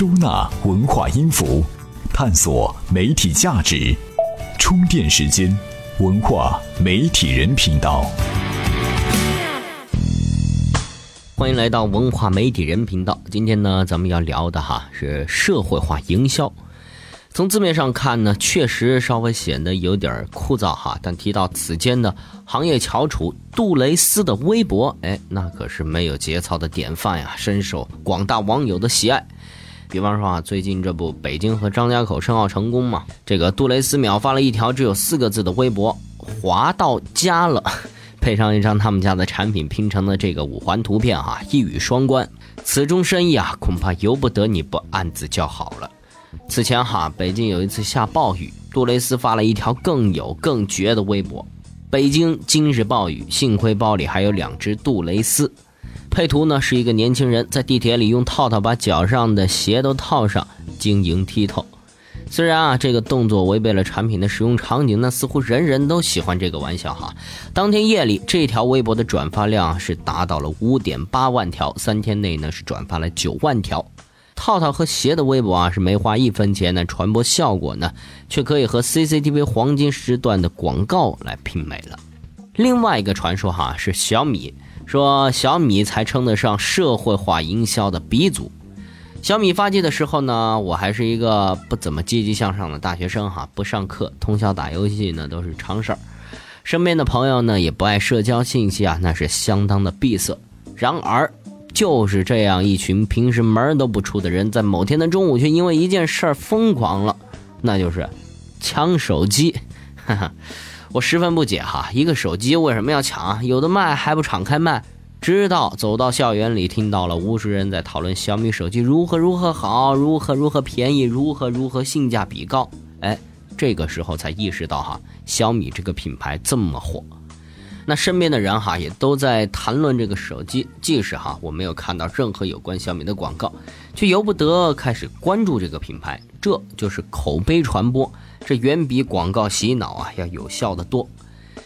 收纳文化音符，探索媒体价值。充电时间，文化媒体人频道。欢迎来到文化媒体人频道。今天呢，咱们要聊的哈是社会化营销。从字面上看呢，确实稍微显得有点枯燥哈。但提到此间的行业翘楚杜蕾斯的微博，哎，那可是没有节操的典范呀，深受广大网友的喜爱。比方说啊，最近这不北京和张家口申奥成功嘛？这个杜蕾斯秒发了一条只有四个字的微博，滑到家了，配上一张他们家的产品拼成的这个五环图片哈，一语双关。此中深意啊，恐怕由不得你不暗自叫好了。此前哈，北京有一次下暴雨，杜蕾斯发了一条更有更绝的微博：北京今日暴雨，幸亏包里还有两只杜蕾斯。配图呢是一个年轻人在地铁里用套套把脚上的鞋都套上，晶莹剔透。虽然啊这个动作违背了产品的使用场景，那似乎人人都喜欢这个玩笑哈。当天夜里这条微博的转发量是达到了五点八万条，三天内呢是转发了九万条。套套和鞋的微博啊是没花一分钱呢，传播效果呢却可以和 CCTV 黄金时段的广告来媲美了。另外一个传说哈是小米。说小米才称得上社会化营销的鼻祖。小米发迹的时候呢，我还是一个不怎么积极向上的大学生哈，不上课，通宵打游戏呢都是常事儿。身边的朋友呢也不爱社交信息啊，那是相当的闭塞。然而，就是这样一群平时门都不出的人，在某天的中午却因为一件事儿疯狂了，那就是抢手机。哈哈。我十分不解哈，一个手机为什么要抢？有的卖还不敞开卖？直到走到校园里，听到了无数人在讨论小米手机如何如何好，如何如何便宜，如何如何性价比高。哎，这个时候才意识到哈，小米这个品牌这么火。那身边的人哈也都在谈论这个手机，即使哈我没有看到任何有关小米的广告，却由不得开始关注这个品牌。这就是口碑传播。这远比广告洗脑啊要有效的多。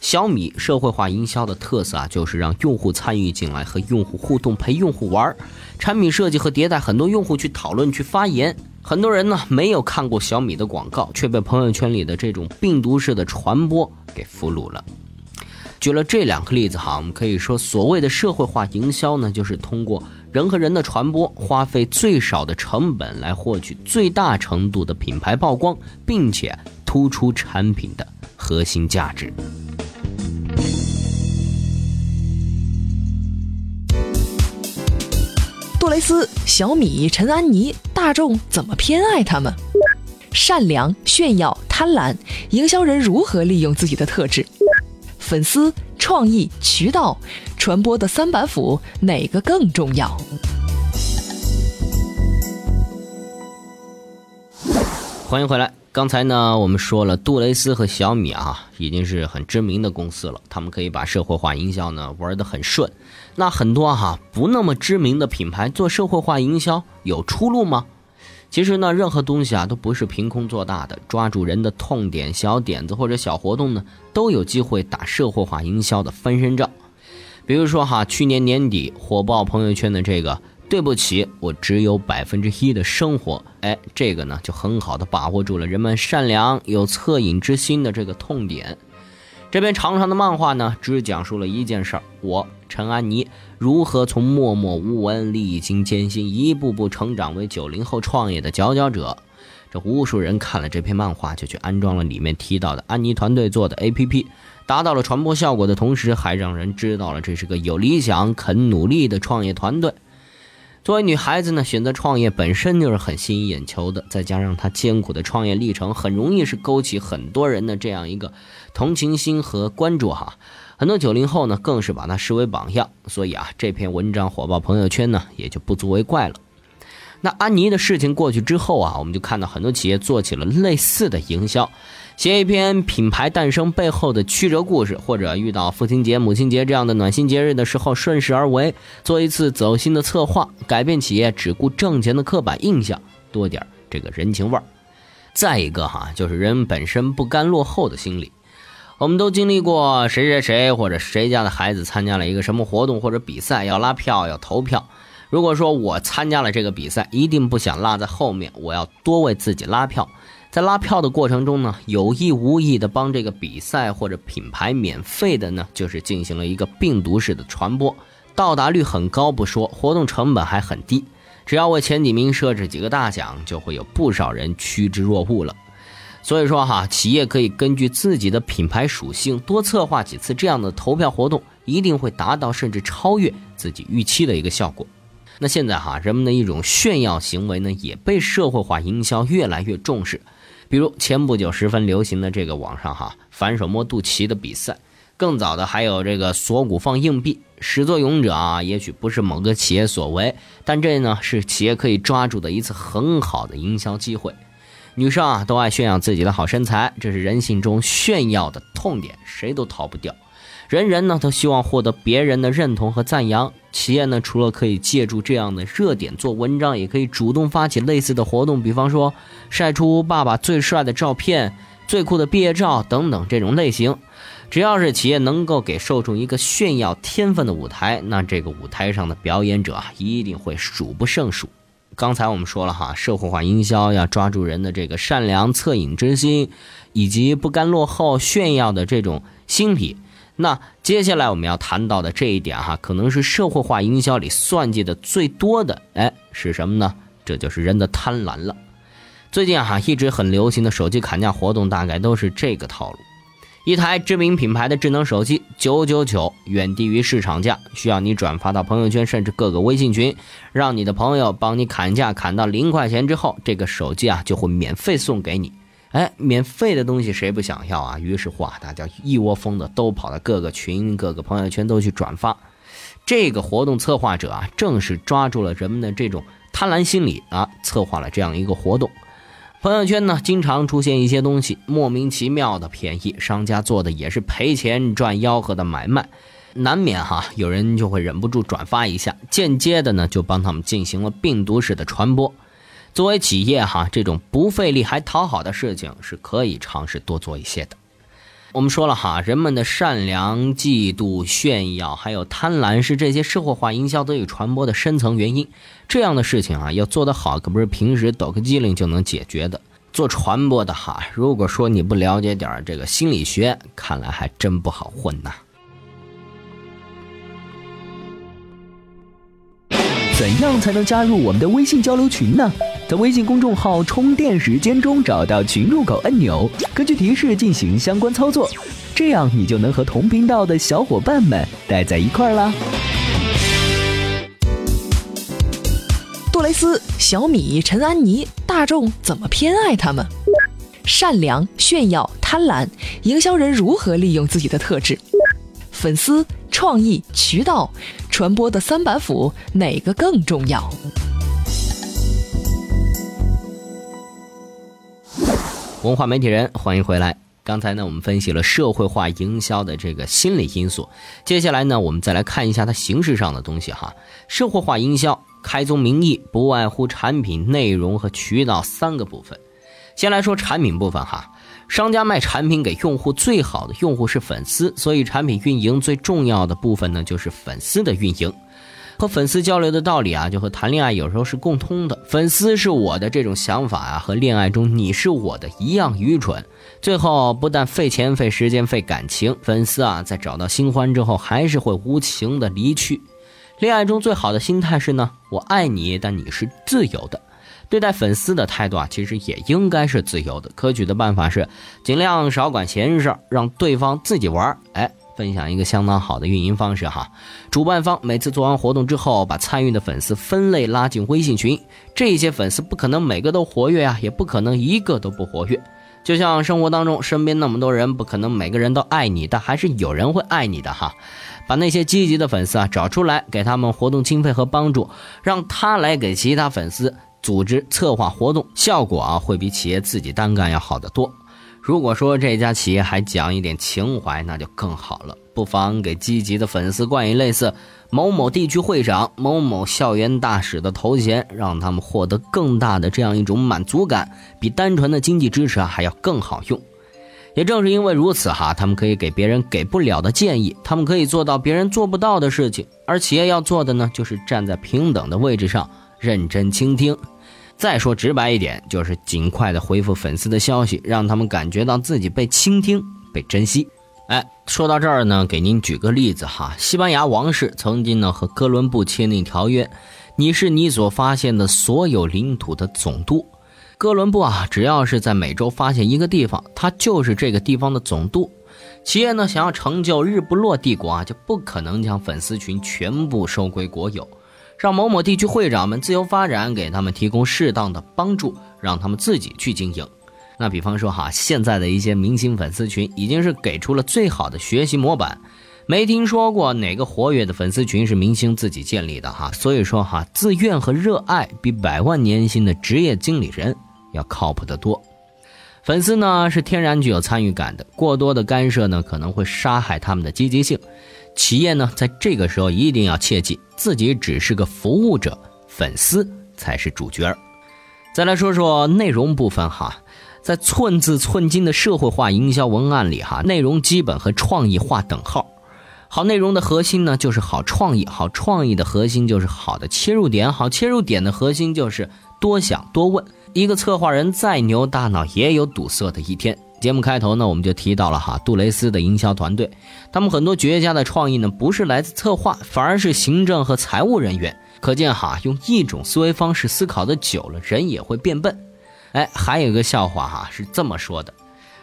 小米社会化营销的特色啊，就是让用户参与进来，和用户互动，陪用户玩。产品设计和迭代，很多用户去讨论、去发言。很多人呢没有看过小米的广告，却被朋友圈里的这种病毒式的传播给俘虏了。举了这两个例子哈，我们可以说，所谓的社会化营销呢，就是通过人和人的传播，花费最少的成本来获取最大程度的品牌曝光，并且突出产品的核心价值。杜蕾斯、小米、陈安妮，大众怎么偏爱他们？善良、炫耀、贪婪，营销人如何利用自己的特质？粉丝、创意、渠道、传播的三板斧，哪个更重要？欢迎回来。刚才呢，我们说了，杜蕾斯和小米啊，已经是很知名的公司了，他们可以把社会化营销呢玩得很顺。那很多哈不那么知名的品牌做社会化营销有出路吗？其实呢，任何东西啊都不是凭空做大的，抓住人的痛点、小点子或者小活动呢，都有机会打社会化营销的翻身仗。比如说哈，去年年底火爆朋友圈的这个“对不起，我只有百分之一的生活”，哎，这个呢就很好的把握住了人们善良有恻隐之心的这个痛点。这篇长长的漫画呢，只讲述了一件事儿：我陈安妮如何从默默无闻、历经艰辛，一步步成长为九零后创业的佼佼者。这无数人看了这篇漫画，就去安装了里面提到的安妮团队做的 APP，达到了传播效果的同时，还让人知道了这是个有理想、肯努力的创业团队。作为女孩子呢，选择创业本身就是很吸引眼球的，再加上她艰苦的创业历程，很容易是勾起很多人的这样一个同情心和关注哈。很多九零后呢，更是把她视为榜样，所以啊，这篇文章火爆朋友圈呢，也就不足为怪了。那安妮的事情过去之后啊，我们就看到很多企业做起了类似的营销。写一篇品牌诞生背后的曲折故事，或者遇到父亲节、母亲节这样的暖心节日的时候，顺势而为，做一次走心的策划，改变企业只顾挣钱的刻板印象，多点这个人情味儿。再一个哈，就是人本身不甘落后的心理。我们都经历过谁谁谁或者谁家的孩子参加了一个什么活动或者比赛，要拉票要投票。如果说我参加了这个比赛，一定不想落在后面，我要多为自己拉票。在拉票的过程中呢，有意无意的帮这个比赛或者品牌免费的呢，就是进行了一个病毒式的传播，到达率很高不说，活动成本还很低。只要为前几名设置几个大奖，就会有不少人趋之若鹜了。所以说哈，企业可以根据自己的品牌属性，多策划几次这样的投票活动，一定会达到甚至超越自己预期的一个效果。那现在哈，人们的一种炫耀行为呢，也被社会化营销越来越重视。比如前不久十分流行的这个网上哈反手摸肚脐的比赛，更早的还有这个锁骨放硬币，始作俑者啊，也许不是某个企业所为，但这呢是企业可以抓住的一次很好的营销机会。女生啊都爱炫耀自己的好身材，这是人性中炫耀的痛点，谁都逃不掉。人人呢都希望获得别人的认同和赞扬。企业呢除了可以借助这样的热点做文章，也可以主动发起类似的活动，比方说晒出爸爸最帅的照片、最酷的毕业照等等这种类型。只要是企业能够给受众一个炫耀天分的舞台，那这个舞台上的表演者啊一定会数不胜数。刚才我们说了哈，社会化营销要抓住人的这个善良恻隐之心，以及不甘落后、炫耀的这种心理。那接下来我们要谈到的这一点哈，可能是社会化营销里算计的最多的，哎，是什么呢？这就是人的贪婪了。最近哈一直很流行的手机砍价活动，大概都是这个套路：一台知名品牌的智能手机九九九，远低于市场价，需要你转发到朋友圈甚至各个微信群，让你的朋友帮你砍价，砍到零块钱之后，这个手机啊就会免费送给你。哎，免费的东西谁不想要啊？于是乎啊，大家一窝蜂的都跑到各个群、各个朋友圈都去转发。这个活动策划者啊，正是抓住了人们的这种贪婪心理啊，策划了这样一个活动。朋友圈呢，经常出现一些东西莫名其妙的便宜，商家做的也是赔钱赚吆喝的买卖，难免哈，有人就会忍不住转发一下，间接的呢，就帮他们进行了病毒式的传播。作为企业哈，这种不费力还讨好的事情是可以尝试多做一些的。我们说了哈，人们的善良、嫉妒、炫耀，还有贪婪，是这些社会化营销得以传播的深层原因。这样的事情啊，要做得好，可不是平时抖个机灵就能解决的。做传播的哈，如果说你不了解点这个心理学，看来还真不好混呐。怎样才能加入我们的微信交流群呢？在微信公众号“充电时间”中找到群入口按钮，根据提示进行相关操作，这样你就能和同频道的小伙伴们待在一块儿啦。杜蕾斯、小米、陈安妮，大众怎么偏爱他们？善良、炫耀、贪婪，营销人如何利用自己的特质？粉丝、创意、渠道，传播的三板斧哪个更重要？文化媒体人，欢迎回来。刚才呢，我们分析了社会化营销的这个心理因素。接下来呢，我们再来看一下它形式上的东西哈。社会化营销开宗明义，不外乎产品、内容和渠道三个部分。先来说产品部分哈，商家卖产品给用户，最好的用户是粉丝，所以产品运营最重要的部分呢，就是粉丝的运营。和粉丝交流的道理啊，就和谈恋爱有时候是共通的。粉丝是我的这种想法啊，和恋爱中你是我的一样愚蠢。最后不但费钱、费时间、费感情，粉丝啊在找到新欢之后，还是会无情的离去。恋爱中最好的心态是呢，我爱你，但你是自由的。对待粉丝的态度啊，其实也应该是自由的。可取的办法是，尽量少管闲事儿，让对方自己玩儿。哎。分享一个相当好的运营方式哈，主办方每次做完活动之后，把参与的粉丝分类拉进微信群。这些粉丝不可能每个都活跃啊，也不可能一个都不活跃。就像生活当中，身边那么多人，不可能每个人都爱你，但还是有人会爱你的哈。把那些积极的粉丝啊找出来，给他们活动经费和帮助，让他来给其他粉丝组织策划活动，效果啊会比企业自己单干要好得多。如果说这家企业还讲一点情怀，那就更好了。不妨给积极的粉丝冠以类似“某某地区会长”“某某校园大使”的头衔，让他们获得更大的这样一种满足感，比单纯的经济支持啊还要更好用。也正是因为如此哈，他们可以给别人给不了的建议，他们可以做到别人做不到的事情。而企业要做的呢，就是站在平等的位置上，认真倾听。再说直白一点，就是尽快的回复粉丝的消息，让他们感觉到自己被倾听、被珍惜。哎，说到这儿呢，给您举个例子哈，西班牙王室曾经呢和哥伦布签订条约，你是你所发现的所有领土的总督。哥伦布啊，只要是在美洲发现一个地方，他就是这个地方的总督。企业呢，想要成就日不落帝国啊，就不可能将粉丝群全部收归国有，让某某地区会长们自由发展，给他们提供适当的帮助，让他们自己去经营。那比方说哈，现在的一些明星粉丝群已经是给出了最好的学习模板。没听说过哪个活跃的粉丝群是明星自己建立的哈，所以说哈，自愿和热爱比百万年薪的职业经理人要靠谱得多。粉丝呢是天然具有参与感的，过多的干涉呢可能会杀害他们的积极性。企业呢在这个时候一定要切记，自己只是个服务者，粉丝才是主角再来说说内容部分哈，在寸字寸金的社会化营销文案里哈，内容基本和创意划等号。好内容的核心呢，就是好创意；好创意的核心就是好的切入点；好切入点的核心就是多想多问。一个策划人再牛，大脑也有堵塞的一天。节目开头呢，我们就提到了哈杜蕾斯的营销团队，他们很多绝佳的创意呢，不是来自策划，反而是行政和财务人员。可见哈，用一种思维方式思考的久了，人也会变笨。哎，还有一个笑话哈，是这么说的：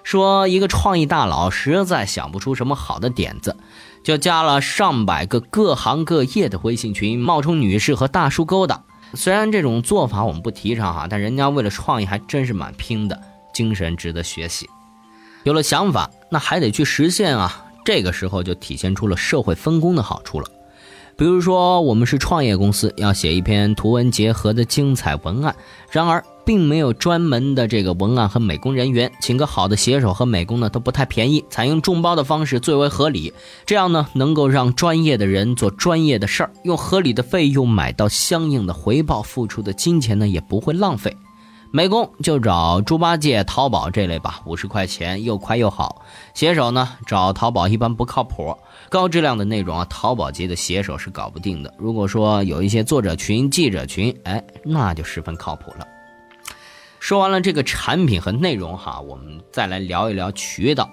说一个创意大佬实在想不出什么好的点子。就加了上百个各行各业的微信群，冒充女士和大叔勾搭。虽然这种做法我们不提倡哈，但人家为了创意还真是蛮拼的，精神值得学习。有了想法，那还得去实现啊。这个时候就体现出了社会分工的好处了。比如说，我们是创业公司，要写一篇图文结合的精彩文案，然而。并没有专门的这个文案和美工人员，请个好的写手和美工呢都不太便宜，采用众包的方式最为合理。这样呢，能够让专业的人做专业的事儿，用合理的费用买到相应的回报，付出的金钱呢也不会浪费。美工就找猪八戒、淘宝这类吧，五十块钱又快又好。写手呢找淘宝一般不靠谱，高质量的内容啊，淘宝级的写手是搞不定的。如果说有一些作者群、记者群，哎，那就十分靠谱了。说完了这个产品和内容哈，我们再来聊一聊渠道。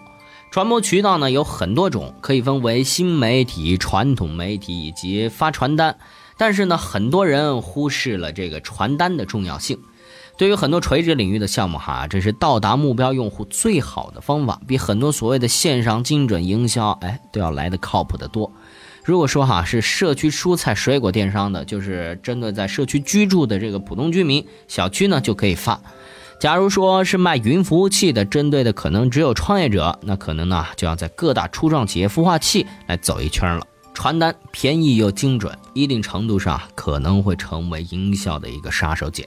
传播渠道呢有很多种，可以分为新媒体、传统媒体以及发传单。但是呢，很多人忽视了这个传单的重要性。对于很多垂直领域的项目哈，这是到达目标用户最好的方法，比很多所谓的线上精准营销哎都要来的靠谱的多。如果说哈是社区蔬菜水果电商的，就是针对在社区居住的这个普通居民，小区呢就可以发。假如说是卖云服务器的，针对的可能只有创业者，那可能呢就要在各大初创企业孵化器来走一圈了。传单便宜又精准，一定程度上可能会成为营销的一个杀手锏。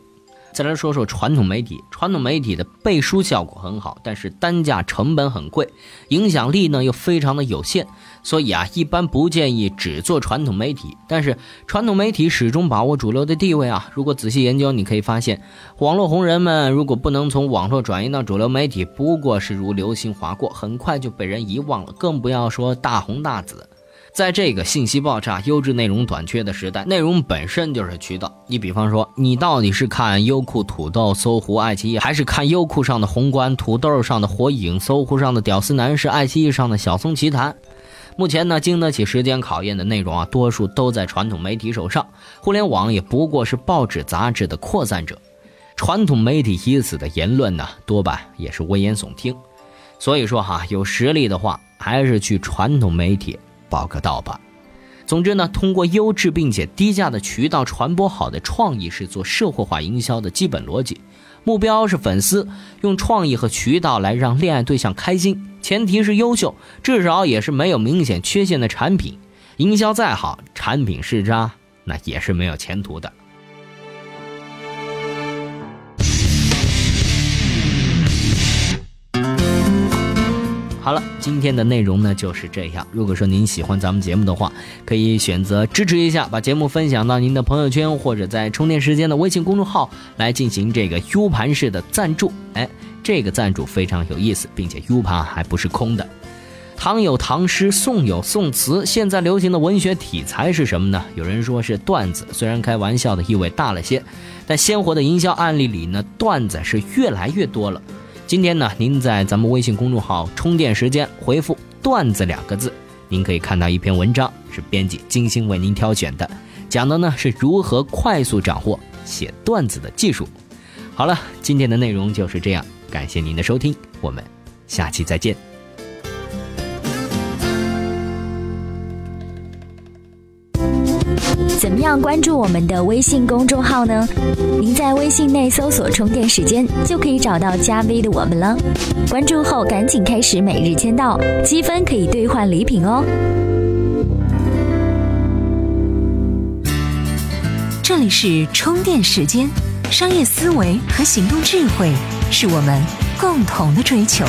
再来说说传统媒体，传统媒体的背书效果很好，但是单价成本很贵，影响力呢又非常的有限，所以啊，一般不建议只做传统媒体。但是传统媒体始终把握主流的地位啊，如果仔细研究，你可以发现，网络红人们如果不能从网络转移到主流媒体，不过是如流星划过，很快就被人遗忘了，更不要说大红大紫。在这个信息爆炸、优质内容短缺的时代，内容本身就是渠道。你比方说，你到底是看优酷、土豆、搜狐、爱奇艺，还是看优酷上的宏观、土豆上的火影、搜狐上的屌丝男士、爱奇艺上的小松奇谈？目前呢，经得起时间考验的内容啊，多数都在传统媒体手上。互联网也不过是报纸、杂志的扩散者。传统媒体已死的言论呢，多半也是危言耸听。所以说哈，有实力的话，还是去传统媒体。报个到吧。总之呢，通过优质并且低价的渠道传播好的创意，是做社会化营销的基本逻辑。目标是粉丝，用创意和渠道来让恋爱对象开心，前提是优秀，至少也是没有明显缺陷的产品。营销再好，产品是渣，那也是没有前途的。好了，今天的内容呢就是这样。如果说您喜欢咱们节目的话，可以选择支持一下，把节目分享到您的朋友圈，或者在充电时间的微信公众号来进行这个 U 盘式的赞助。哎，这个赞助非常有意思，并且 U 盘还不是空的。唐有唐诗，宋有宋词，现在流行的文学题材是什么呢？有人说是段子，虽然开玩笑的意味大了些，但鲜活的营销案例里呢，段子是越来越多了。今天呢，您在咱们微信公众号“充电时间”回复“段子”两个字，您可以看到一篇文章，是编辑精心为您挑选的，讲的呢是如何快速掌握写段子的技术。好了，今天的内容就是这样，感谢您的收听，我们下期再见。怎么样关注我们的微信公众号呢？您在微信内搜索“充电时间”就可以找到加 V 的我们了。关注后赶紧开始每日签到，积分可以兑换礼品哦。这里是充电时间，商业思维和行动智慧是我们共同的追求。